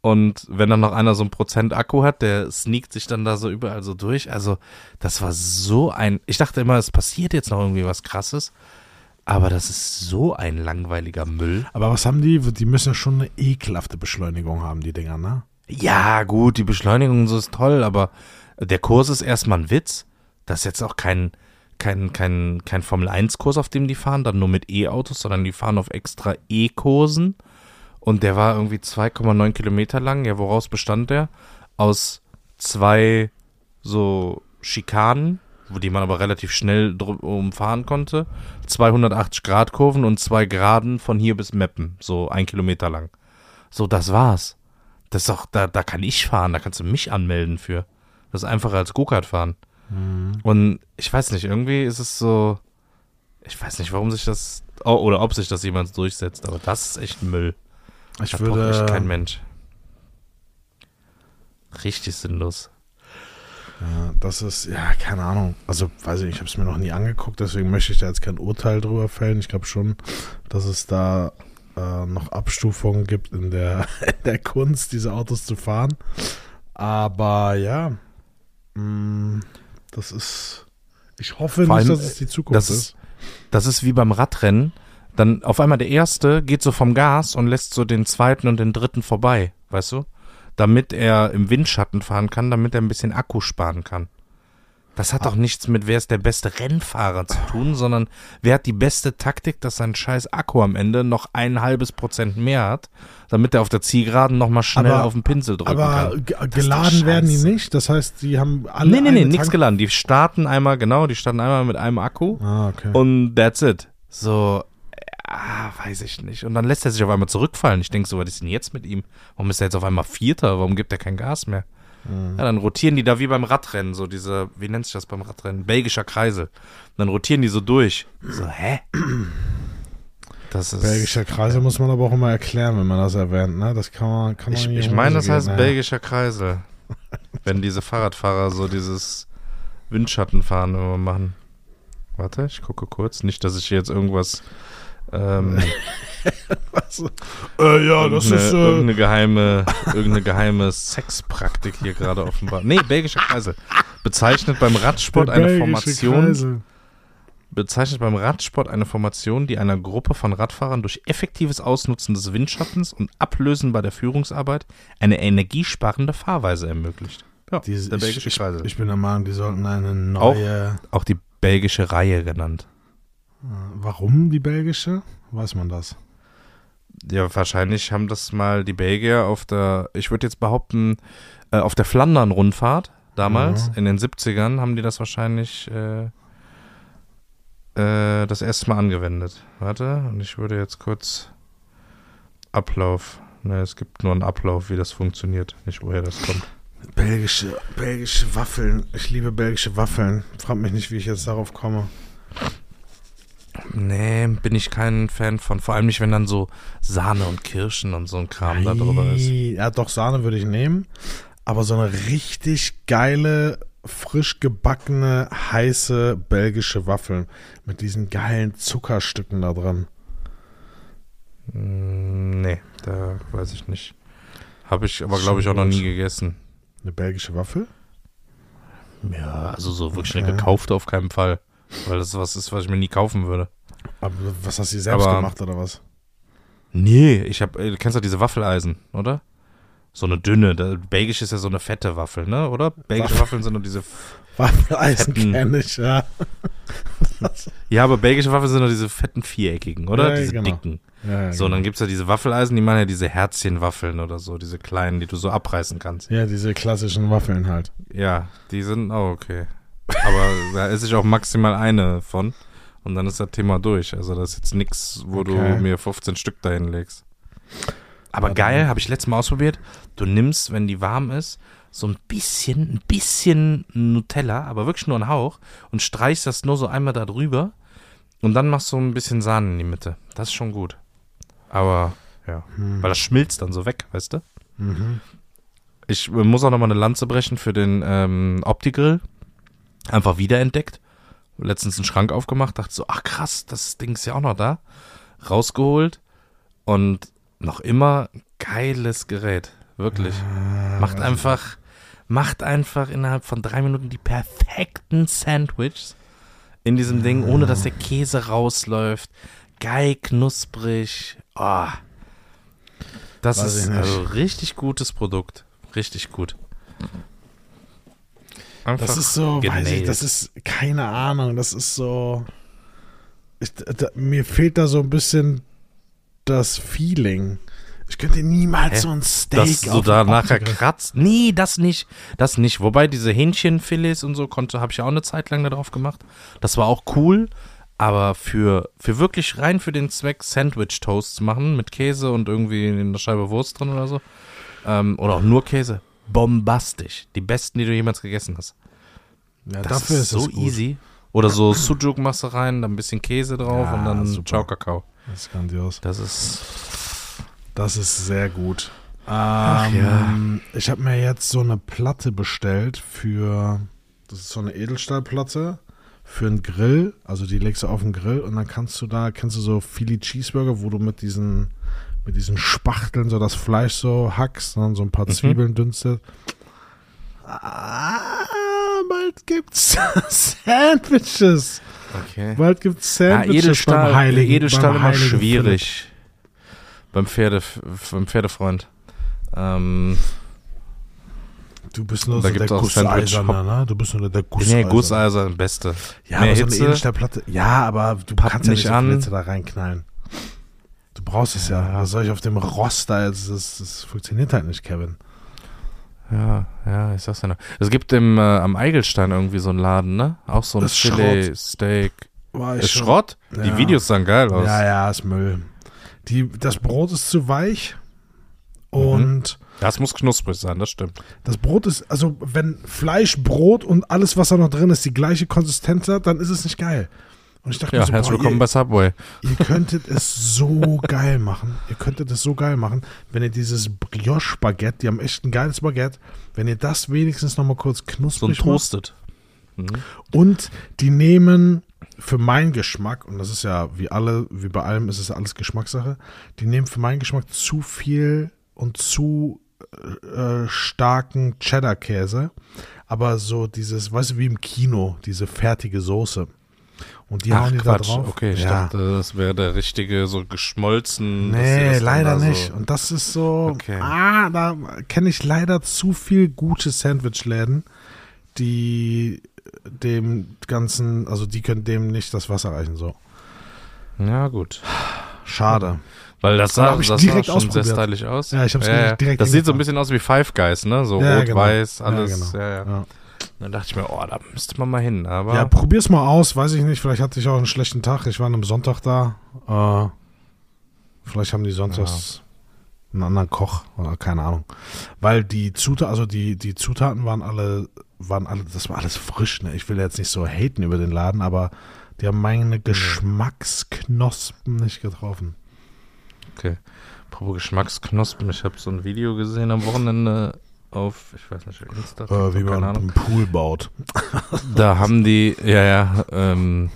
Und wenn dann noch einer so ein Prozent Akku hat, der sneakt sich dann da so überall so durch. Also, das war so ein. Ich dachte immer, es passiert jetzt noch irgendwie was krasses. Aber das ist so ein langweiliger Müll. Aber was haben die? Die müssen ja schon eine ekelhafte Beschleunigung haben, die Dinger, ne? Ja, gut, die Beschleunigung so ist toll, aber der Kurs ist erstmal ein Witz. Das ist jetzt auch kein, kein, kein, kein Formel-1-Kurs, auf dem die fahren, dann nur mit E-Autos, sondern die fahren auf extra E-Kursen. Und der war irgendwie 2,9 Kilometer lang. Ja, woraus bestand der? Aus zwei so Schikanen, wo die man aber relativ schnell drum- umfahren konnte. 280 Grad Kurven und zwei Geraden von hier bis Meppen, so ein Kilometer lang. So, das war's. Das ist doch, da, da kann ich fahren, da kannst du mich anmelden für. Das ist einfacher als Go-Kart fahren. Und ich weiß nicht, irgendwie ist es so, ich weiß nicht, warum sich das, oder ob sich das jemand durchsetzt, aber das ist echt Müll. Ich Da braucht würde. echt kein Mensch. Richtig sinnlos. Ja, das ist, ja, keine Ahnung. Also, weiß ich, ich habe es mir noch nie angeguckt, deswegen möchte ich da jetzt kein Urteil drüber fällen. Ich glaube schon, dass es da äh, noch Abstufungen gibt in der, in der Kunst, diese Autos zu fahren. Aber ja, mh, das ist. Ich hoffe Vor nicht, dass es die Zukunft das ist. ist- Das ist wie beim Radrennen. Dann auf einmal der Erste geht so vom Gas und lässt so den Zweiten und den Dritten vorbei, weißt du? Damit er im Windschatten fahren kann, damit er ein bisschen Akku sparen kann. Das hat doch nichts mit, wer ist der beste Rennfahrer zu tun, sondern wer hat die beste Taktik, dass sein scheiß Akku am Ende noch ein halbes Prozent mehr hat, damit er auf der Zielgeraden nochmal schnell Aber- auf den Pinsel drücken Aber kann. doch geladen werden die nicht. Das heißt, die haben alle. Nee, nee, nee, nichts geladen. Die starten einmal, genau, die starten einmal mit einem Akku Ah, okay. und that's it. So, ah, weiß ich nicht. Und dann lässt er sich auf einmal zurückfallen. Ich denke so, was ist denn jetzt mit ihm? Warum ist er jetzt auf einmal Vierter? Warum gibt er kein Gas mehr? Ja, dann rotieren die da wie beim Radrennen, so diese, wie nennt sich das beim Radrennen? Belgischer Kreisel. Und dann rotieren die so durch. So, hä? Das ist. Belgischer Kreise muss man aber auch immer erklären, wenn man das erwähnt, ne? Das kann man, kann man Ich, nicht ich in meine, das gehen, heißt ne? belgischer Kreisel. Wenn diese Fahrradfahrer so dieses Windschattenfahren immer machen. Warte, ich gucke kurz. Nicht, dass ich hier jetzt irgendwas. Ähm, Äh, ja, das irgendeine, ist. Äh, irgendeine geheime, irgendeine geheime Sexpraktik hier gerade offenbar. Nee, belgischer Kreisel. Bezeichnet beim Radsport der eine belgische Formation. Kreisel. Bezeichnet beim Radsport eine Formation, die einer Gruppe von Radfahrern durch effektives Ausnutzen des Windschattens und Ablösen bei der Führungsarbeit eine energiesparende Fahrweise ermöglicht. Ja, Diese, der ich, belgische ich, Kreisel. ich bin der Meinung, die sollten eine neue. Auch die belgische Reihe genannt. Warum die belgische? Weiß man das? Ja, wahrscheinlich haben das mal die Belgier auf der, ich würde jetzt behaupten, äh, auf der Flandern-Rundfahrt damals, Mhm. in den 70ern, haben die das wahrscheinlich äh, äh, das erste Mal angewendet. Warte, und ich würde jetzt kurz Ablauf. Ne, es gibt nur einen Ablauf, wie das funktioniert, nicht woher das kommt. Belgische, belgische Waffeln. Ich liebe belgische Waffeln. Frag mich nicht, wie ich jetzt darauf komme. Nee, bin ich kein Fan von. Vor allem nicht, wenn dann so Sahne und Kirschen und so ein Kram da drüber ist. Ja, doch, Sahne würde ich nehmen. Aber so eine richtig geile frisch gebackene, heiße belgische Waffeln mit diesen geilen Zuckerstücken da dran. Mm, Nee, da weiß ich nicht. Habe ich aber, glaube ich, auch noch nie gegessen. Eine belgische Waffel? Ja, also so wirklich Okay. eine gekaufte auf keinen Fall. Weil das was ist, was ich mir nie kaufen würde. Aber was hast du selbst Aber- gemacht oder was? Nee, ich hab, äh, du kennst doch diese Waffeleisen, oder? So eine dünne. Da, Belgisch ist ja so eine fette Waffel, ne? Oder? Belgische Waffel- Waffeln sind nur diese. Waffeleisen kenne ich, ja. Ja, aber belgische Waffeln sind nur diese fetten viereckigen, oder? Ja, diese genau. dicken. ja So, und genau. dann gibt's ja diese Waffeleisen, die machen ja diese Herzchenwaffeln oder so, diese kleinen, die du so abreißen kannst. ja, diese klassischen Waffeln halt. Ja, die sind auch okay. Aber da esse ich auch maximal eine von. Und dann ist das Thema durch. Also das ist jetzt nix, wo du Okay. mir 15 Stück dahin legst. Aber Ja, geil, habe ich letztes Mal ausprobiert. Du nimmst, wenn die warm ist, so ein bisschen, ein bisschen Nutella, aber wirklich nur einen Hauch und streichst das nur so einmal da drüber und dann machst du ein bisschen Sahne in die Mitte. Das ist schon gut. Aber, ja, Hm. weil das schmilzt dann so weg, weißt du? Mhm. Ich äh, muss auch nochmal eine Lanze brechen für den ähm, Opti-Grill. Einfach wiederentdeckt. Letztens einen Schrank aufgemacht, dachte so, ach krass, das Ding ist ja auch noch da. Rausgeholt und noch immer geiles Gerät. Wirklich. Ah, Macht einfach, macht einfach innerhalb von drei Minuten die perfekten Sandwiches in diesem Ding, ohne dass der Käse rausläuft. Geil, knusprig. Oh. Das Weiß ist also richtig gutes Produkt. Richtig gut. Einfach Das ist so, weiß ich, das ist, keine Ahnung, das ist so, ich, da, mir fehlt da so ein bisschen das Feeling. Ich könnte niemals Hä? so ein Steak dass du da nachher kratzt. Nee, das nicht. Das nicht. Wobei diese Hähnchenfilets und so konnte, habe ich ja auch eine Zeit lang da drauf gemacht. Das war auch cool. Aber für, für wirklich rein für den Zweck Sandwich Toast zu machen mit Käse und irgendwie in der Scheibe Wurst drin oder so. Ähm, oder auch nur Käse. Bombastisch. Die besten, die du jemals gegessen hast. Ja, Das dafür ist so es gut. easy. Oder so Sujuk machst du rein, dann ein bisschen Käse drauf Ja, und dann super. Ciao Kakao. Das ist grandios. Das ist. Das ist sehr gut. Ähm, ja. Ich habe mir jetzt so eine Platte bestellt für, das ist so eine Edelstahlplatte für einen Grill. Also die legst du auf den Grill und dann kannst du da, kennst du so Philly Cheeseburger, wo du mit diesen, mit diesen Spachteln so das Fleisch so hackst und so ein paar Mhm. Zwiebeln dünstet. Ah, bald gibt's Sandwiches. Okay. Bald gibt's Ja, Sandwiches Edelstahl, beim Heiligen. Edelstahl beim immer Heiligen schwierig. Beim, Pferde, beim Pferdefreund. Ähm, Du bist nur Da so der Gusseiserne, ne? Du bist nur der nee, Gusseiserne. Beste. Ja, Mehr aber so eine. Edelstahlplatte. Ja, aber du kannst ja nicht so an. Hitze da reinknallen. Du brauchst es ja. Was soll ich auf dem Rost da jetzt? Das, das funktioniert halt nicht, Kevin. Ja, ja, ich sag's ja noch. Es gibt im, äh, am Eigelstein irgendwie so einen Laden, ne? Auch so ein Filet, Steak. War Ist schon- Schrott? Ja. Die Videos sahen geil aus. Ja, ja, ist Müll. Die, das Brot ist zu weich. Und Das muss knusprig sein, das stimmt. das Brot ist, also wenn Fleisch, Brot und alles, was da noch drin ist, die gleiche Konsistenz hat, dann ist es nicht geil. Und ich dachte Ja, mir so, herzlich boah, willkommen ihr, bei Subway. Ihr könntet es so geil machen. Ihr könntet es so geil machen, wenn ihr dieses Brioche-Baguette, die haben echt ein geiles Baguette, wenn ihr das wenigstens nochmal kurz So knusprig macht. Toasted. Mhm. Und die nehmen für meinen Geschmack, und das ist ja wie alle, wie bei allem ist es ja alles Geschmackssache, die nehmen für meinen Geschmack zu viel und zu äh, starken Cheddar-Käse. Aber so dieses, weißt du, wie im Kino, diese fertige Soße. Und die Ach, hauen die da Quatsch. drauf. Okay, ich ja. dachte, das wäre der richtige, so geschmolzen. Nee, das leider da so- nicht. Und das ist so, Okay. ah, da kenne ich leider zu viel gute Sandwich-Läden, die dem Ganzen, also die können dem nicht das Wasser reichen, so. Ja, gut. Schade. Weil das sah, ich das sah schon sehr stylisch aus. Ja, ich hab's ja, ja. direkt Das sieht so ein bisschen aus wie Five Guys, ne? So Ja, rot, genau. weiß, Ja, alles. genau. Ja, ja. Ja. Dann dachte ich mir, oh, da müsste man mal hin. Aber Ja, probier's mal aus, weiß ich nicht, vielleicht hatte ich auch einen schlechten Tag, ich war an einem Sonntag da, äh, vielleicht haben die sonntags einen anderen Koch, oder keine Ahnung, weil die Zutaten, also die, die Zutaten waren alle, waren alle, das war alles frisch, ne, ich will jetzt nicht so haten über den Laden, aber die haben meine Geschmacksknospen nicht getroffen. okay. Apropos Geschmacksknospen, ich habe so ein Video gesehen am Wochenende auf, ich weiß nicht, Insta, Äh, wie man Ahnung. einen Pool baut. Da haben die, ja, ja, ähm,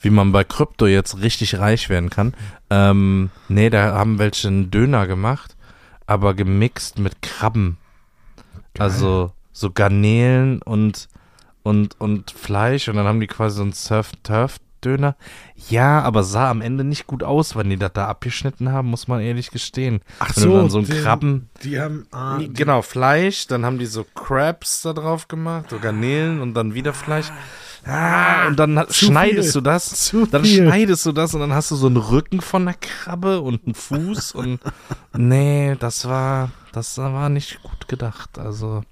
wie man bei Krypto jetzt richtig reich werden kann. Ähm, nee, da haben welche einen Döner gemacht, aber gemixt mit Krabben. Also so Garnelen und, und, und Fleisch und dann haben die quasi so einen Surf-Turf-Döner. Ja, aber sah am Ende nicht gut aus, wenn die das da abgeschnitten haben, muss man ehrlich gestehen. Ach Wenn du dann so einen den- Krabben, Die haben. Ah, die, genau, Fleisch, dann haben die so Crabs da drauf gemacht, so Garnelen und dann wieder Fleisch. Ah, und dann schneidest viel. du das, Zu dann viel. schneidest du das und dann hast du so einen Rücken von der Krabbe und einen Fuß und nee, das war, das war nicht gut gedacht, also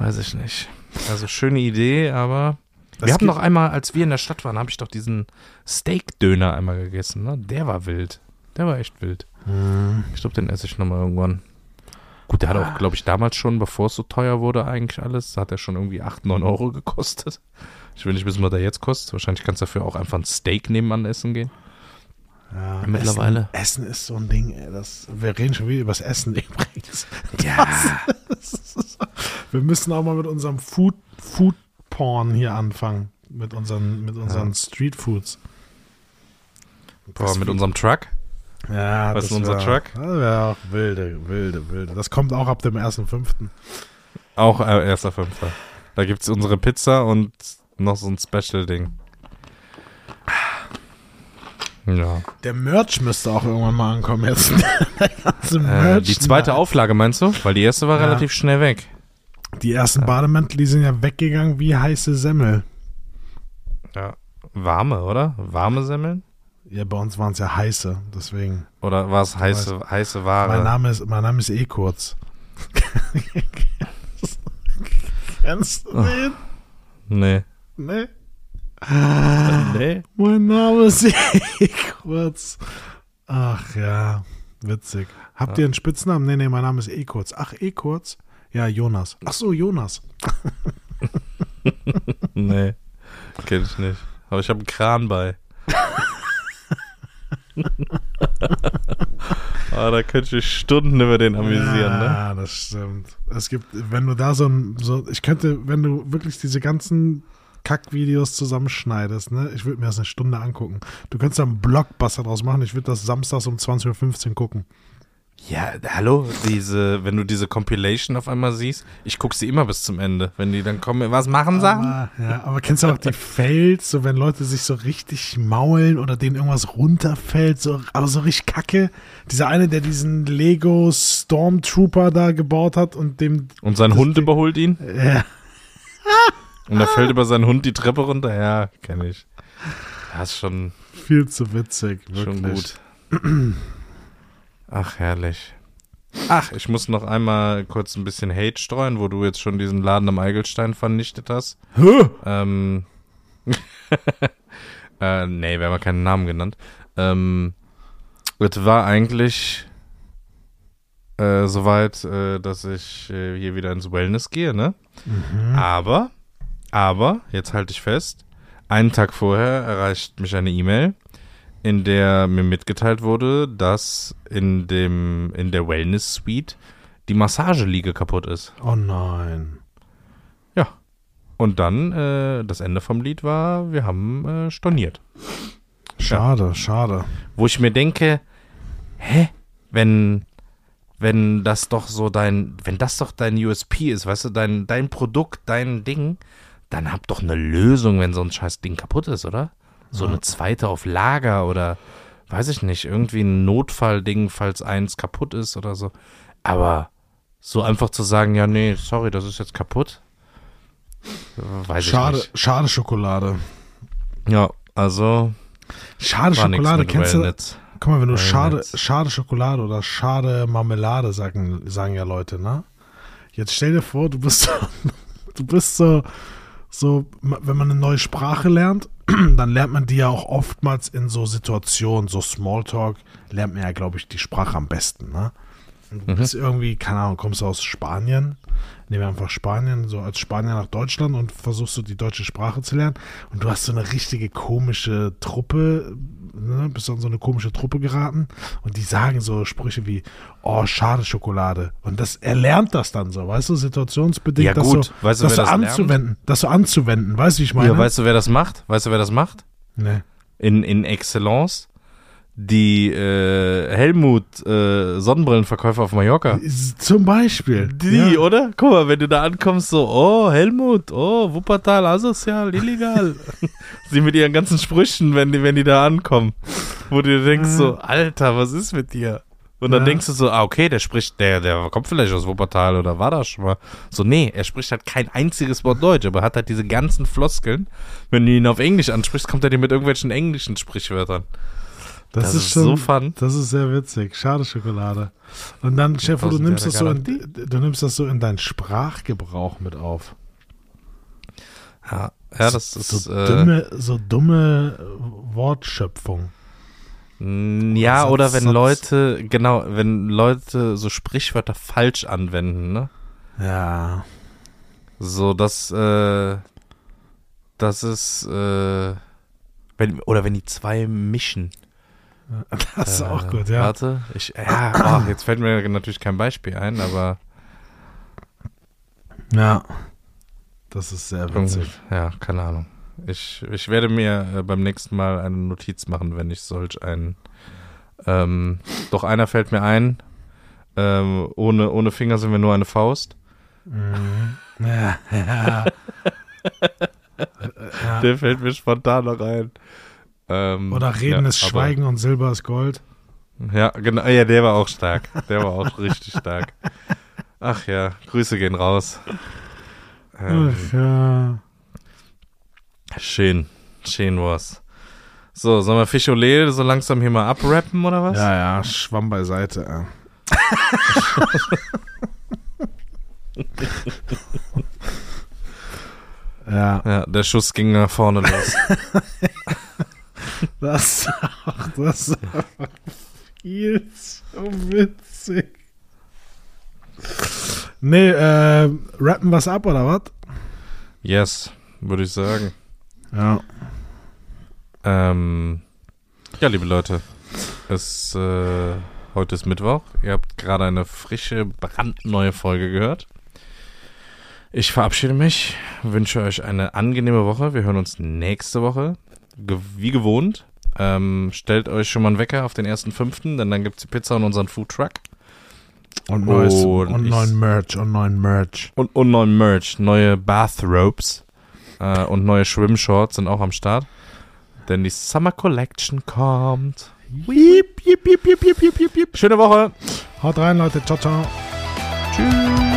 weiß ich nicht. Also schöne Idee, aber Das wir haben noch einmal, als wir in der Stadt waren, habe ich doch diesen Steak-Döner einmal gegessen, ne? Der war wild. Der war echt wild. Hm. Ich glaube, den esse ich nochmal irgendwann. Gut, der hat auch, glaube ich, damals schon, bevor es so teuer wurde, eigentlich alles, hat er schon irgendwie 8, 9 Euro gekostet. Ich will nicht wissen, was der jetzt kostet. Wahrscheinlich kannst du dafür auch einfach ein Steak nebenan essen gehen. Ja, Mittlerweile. Essen, Essen ist so ein Ding, ey. Das, wir reden schon wieder über das Essen übrigens. Ja. Wir müssen auch mal mit unserem Food, Food Porn hier anfangen. Mit unseren, mit unseren Street Foods. Boah, mit unserem Truck. Ja, Was das ist unser wär- Truck? Das wäre auch wilde, wilde, wilde. Das kommt auch ab dem 1.5. Auch äh, erster Fünfter. Da gibt es unsere Pizza und noch so ein Special-Ding. Ja. Der Merch müsste auch irgendwann mal ankommen jetzt. Äh, die zweite Auflage meinst du? Weil die erste war Ja. relativ schnell weg. Die ersten Bademäntel, die sind ja weggegangen wie heiße Semmel. Ja. Warme, oder? Warme Semmeln? Ja, bei uns waren es ja heiße, deswegen. Oder war es heiße, heiße Ware? Mein Name ist, mein Name ist eh kurz. Kennst du den? Nee. Ne? Nee. Mein Name ist eh kurz. Ach ja, witzig. Habt ihr einen Spitznamen? Nee, nee, mein Name ist eh kurz. Ach, eh kurz? Ja, Jonas. Ach so, Jonas. Nee. Kenn ich nicht. Aber ich habe einen Kran bei. ah, da könnte ich Stunden über den amüsieren, ne? Ja, das stimmt. Es gibt, wenn du da so ein, so, ich könnte, wenn du wirklich diese ganzen Kackvideos zusammenschneidest, ne, ich würde mir das eine Stunde angucken. Du könntest da einen Blockbuster draus machen, ich würde das samstags um 20.15 Uhr gucken. Ja, hallo, diese, wenn du diese Compilation auf einmal siehst, ich gucke sie immer bis zum Ende. Wenn die dann kommen, was machen sie? Aber, ja, aber kennst du auch die Fails, so wenn Leute sich so richtig maulen oder denen irgendwas runterfällt, so, aber so richtig kacke. Dieser eine, der diesen Lego Stormtrooper da gebaut hat und dem, Und sein Hund Ding- überholt ihn ja, und er fällt über seinen Hund die Treppe runter. Ja, kenne ich. Das ist schon, viel zu witzig, wirklich. schon gut. Ach, herrlich. Ach, ich muss noch einmal kurz ein bisschen Hate streuen, wo du jetzt schon diesen Laden am Eigelstein vernichtet hast. Ähm, äh, nee, wir haben ja keinen Namen genannt. Ähm, es war eigentlich äh, soweit, äh, dass ich äh, hier wieder ins Wellness gehe, ne? Mhm. Aber, aber, jetzt halte ich fest, einen Tag vorher erreicht mich eine E-Mail, in der mir mitgeteilt wurde, dass in dem, in der Wellness Suite die Massageliege kaputt ist. Oh nein. Ja. Und dann, äh, das Ende vom Lied war, wir haben äh, storniert. Schade, schade. Wo ich mir denke, hä? Wenn, wenn das doch so dein, wenn das doch dein USP ist, weißt du, dein, dein Produkt, dein Ding, dann hab doch eine Lösung, wenn so ein scheiß Ding kaputt ist, oder? So eine zweite auf Lager oder, weiß ich nicht, irgendwie ein Notfallding, falls eins kaputt ist oder so. Aber so einfach zu sagen, ja, nee, sorry, das ist jetzt kaputt, weiß Schade, schade Schokolade. Ja, also Schade Schokolade, kennst du? Wellness. Guck mal, wenn du Wellness. schade, schade Schokolade oder schade Marmelade sagen, sagen ja Leute, ne? Jetzt stell dir vor, du bist so, du bist so, so, wenn man eine neue Sprache lernt, dann lernt man die ja auch oftmals in so Situationen, so Smalltalk, lernt man ja, glaube ich, die Sprache am besten, ne? Du bist irgendwie, keine Ahnung, kommst du aus Spanien, nehmen wir einfach Spanien, so als Spanier nach Deutschland und versuchst du die deutsche Sprache zu lernen. Und du hast so eine richtige komische Truppe, ne, bist an so eine komische Truppe geraten und die sagen so Sprüche wie, oh, schade Schokolade. Und das, er lernt das dann so, weißt du, situationsbedingt, Ja, das gut. so, Weißt du, das so das lernt? anzuwenden, das so anzuwenden, weißt du, wie ich meine? Ja, weißt du, wer das macht? Weißt du, wer das macht? nee. In, in Excellence? Die äh, Helmut äh, Sonnenbrillenverkäufer auf Mallorca. Zum Beispiel. Die, ja. oder? Guck mal, wenn du da ankommst, so, oh, Helmut, oh, Wuppertal, asozial, illegal. Sie mit ihren ganzen Sprüchen, wenn die, wenn die da ankommen. Wo du denkst, so, Alter, was ist mit dir? Und dann Ja. denkst du so, ah, okay, der spricht, der, der kommt vielleicht aus Wuppertal oder war da schon mal. So, nee, er spricht halt kein einziges Wort Deutsch, aber hat halt diese ganzen Floskeln. Wenn du ihn auf Englisch ansprichst, kommt er dir mit irgendwelchen englischen Sprichwörtern. Das, Das ist, ist schon, so fun. Das ist sehr witzig. Schade Schokolade. Und dann, Chef, du nimmst das so in, du nimmst das so in deinen Sprachgebrauch mit auf. Ja, ja das ist, so äh, dumme, so dumme Wortschöpfung. Ja, Satz- oder wenn Satz. Leute, genau, wenn Leute so Sprichwörter falsch anwenden, ne? Ja. So, dass, äh, das ist, äh, wenn, oder wenn die zwei mischen. Das ist äh, auch gut, ja. Warte, ich, ja, oh, jetzt fällt mir natürlich kein Beispiel ein, aber Ja. Das ist sehr witzig. ja, keine Ahnung. Ich, ich werde mir äh, beim nächsten Mal eine Notiz machen, wenn ich solch einen, ähm, doch einer fällt mir ein, ähm, ohne, ohne Finger sind wir nur eine Faust. Mhm. Ja, ja. ja. Der fällt mir spontan noch ein. Ähm, Oder Reden ja, ist aber- Schweigen und Silber ist Gold. Ja, genau. Ja, der war auch stark. Der war auch richtig stark. Ach ja, Grüße gehen raus. Ähm, Ach ja. schön. Schön war's. So, sollen wir Fischolé so langsam hier mal abrappen oder was? Ja, ja, Schwamm beiseite. Ja. ja, Ja, der Schuss ging nach vorne los. das ist auch, das ist auch viel zu witzig. Nee, äh, rappen was ab oder was? Yes, würde ich sagen. Ja. Ähm, ja, liebe Leute, es, äh, heute ist Mittwoch. Ihr habt gerade eine frische, brandneue Folge gehört. Ich verabschiede mich, wünsche euch eine angenehme Woche. Wir hören uns nächste Woche, ge wie gewohnt. Ähm, stellt euch schon mal einen Wecker auf den ersten fünften, denn dann gibt's die Pizza und unseren Foodtruck. Und, neues, Und und neuen Merch, und neuen Merch. Und, und neuen Merch, neue Bathrobes äh, und neue Schwimmshorts sind auch am Start. Denn die Summer Collection kommt. Wiep, wiep, wiep, wiep, wiep, wiep. Schöne Woche. Haut rein, Leute. Ciao, ciao. Tschüss.